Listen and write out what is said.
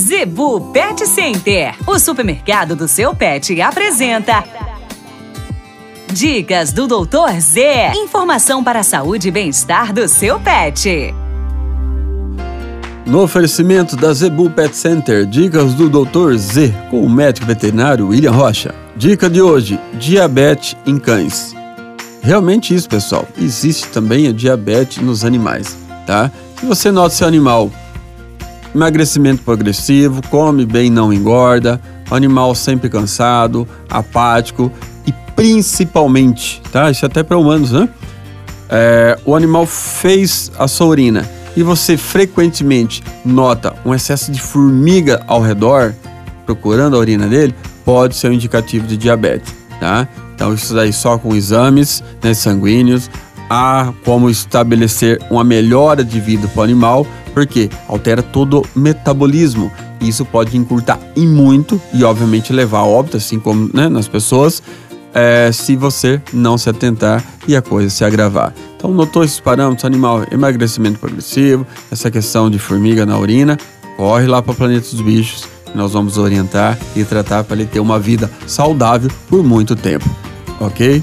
Zebu Pet Center, o supermercado do seu pet, apresenta. Dicas do Doutor Z. Informação para a saúde e bem-estar do seu pet. No oferecimento da Zebu Pet Center, dicas do Dr. Z, com o médico veterinário William Rocha. Dica de hoje: diabetes em cães. Realmente isso, pessoal. Existe também a diabetes nos animais, tá? Se você nota seu animal emagrecimento progressivo, come bem, não engorda, animal sempre cansado, apático e principalmente, tá? Isso é até para humanos, né? É, o animal fez a sua urina e você frequentemente nota um excesso de formiga ao redor, procurando a urina dele, pode ser um indicativo de diabetes, tá? Então isso daí só com exames né, sanguíneos há como estabelecer uma melhora de vida para o animal porque altera todo o metabolismo. E isso pode encurtar em muito e, obviamente, levar a óbito, assim como né, nas pessoas, é, se você não se atentar e a coisa se agravar. Então, notou esses parâmetros, animal, emagrecimento progressivo, essa questão de formiga na urina, corre lá para o Planeta dos Bichos, nós vamos orientar e tratar para ele ter uma vida saudável por muito tempo, ok?